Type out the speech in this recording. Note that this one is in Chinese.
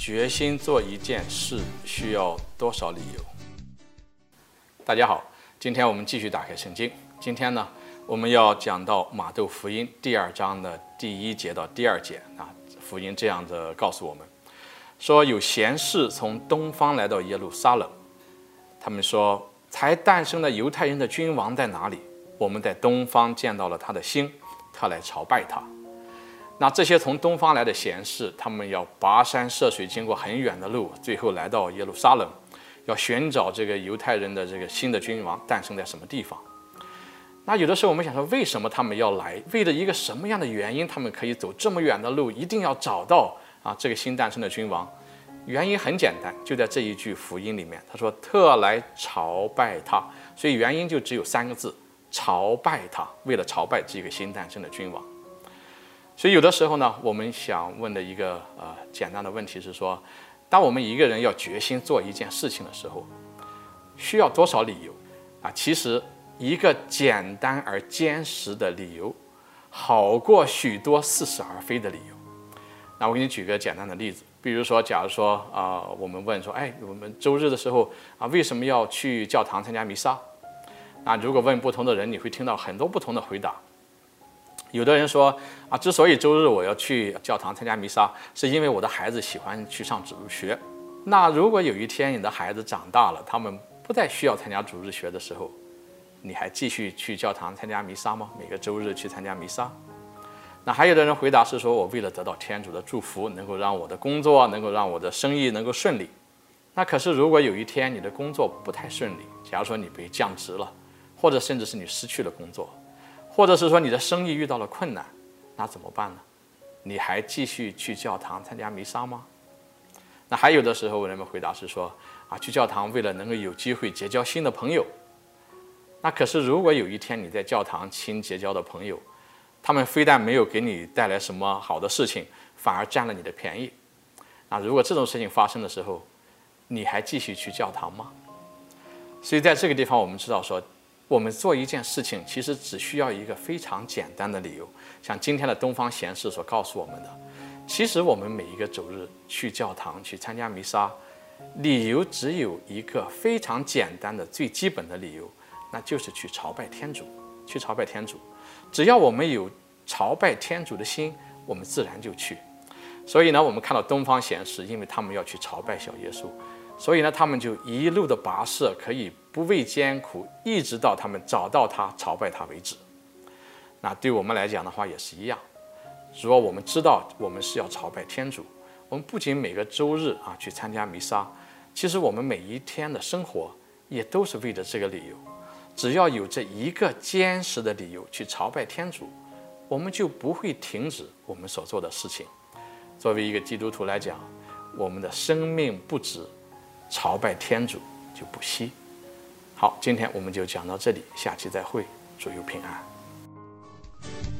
决心做一件事需要多少理由？大家好，今天我们继续打开圣经。今天呢，我们要讲到马窦福音第二章的第一节到第二节啊。福音这样子告诉我们，说有贤士从东方来到耶路撒冷，他们说，才诞生的犹太人的君王在哪里？我们在东方见到了他的星，特来朝拜他。那这些从东方来的贤士，他们要跋山涉水，经过很远的路，最后来到耶路撒冷，要寻找这个犹太人的这个新的君王诞生在什么地方。那有的时候我们想说，为什么他们要来？为了一个什么样的原因，他们可以走这么远的路，一定要找到啊这个新诞生的君王？原因很简单，就在这一句福音里面，他说特来朝拜他，所以原因就只有三个字：朝拜他。为了朝拜这个新诞生的君王。所以有的时候呢，我们想问的一个呃简单的问题是说，当我们一个人要决心做一件事情的时候，需要多少理由啊？其实一个简单而坚实的理由，好过许多似是而非的理由。那我给你举个简单的例子，比如说，假如说啊、我们问说，哎，我们周日的时候啊，为什么要去教堂参加弥撒？那如果问不同的人，你会听到很多不同的回答。有的人说啊，之所以周日我要去教堂参加弥撒，是因为我的孩子喜欢去上主日学。那如果有一天你的孩子长大了，他们不再需要参加主日学的时候，你还继续去教堂参加弥撒吗？每个周日去参加弥撒？那还有的人回答是说，我为了得到天主的祝福，能够让我的工作，能够让我的生意能够顺利。那可是如果有一天你的工作不太顺利，假如说你被降职了，或者甚至是你失去了工作。或者是说你的生意遇到了困难，那怎么办呢？你还继续去教堂参加弥撒吗？那还有的时候，人们回答是说啊，去教堂为了能够有机会结交新的朋友。那可是如果有一天你在教堂新结交的朋友，他们非但没有给你带来什么好的事情，反而占了你的便宜。那如果这种事情发生的时候，你还继续去教堂吗？所以在这个地方，我们知道说。我们做一件事情，其实只需要一个非常简单的理由。像今天的东方贤士所告诉我们的，其实我们每一个周日去教堂去参加弥撒，理由只有一个非常简单的、最基本的理由，那就是去朝拜天主。去朝拜天主，只要我们有朝拜天主的心，我们自然就去。所以呢，我们看到东方贤士，因为他们要去朝拜小耶稣。所以呢，他们就一路的跋涉，可以不畏艰苦，一直到他们找到他、朝拜他为止。那对我们来讲的话也是一样。如果我们知道我们是要朝拜天主，我们不仅每个周日啊去参加弥撒，其实我们每一天的生活也都是为了这个理由。只要有这一个坚实的理由去朝拜天主，我们就不会停止我们所做的事情。作为一个基督徒来讲，我们的生命不止。朝拜天主就不惜。好，今天我们就讲到这里，下期再会，祝有平安。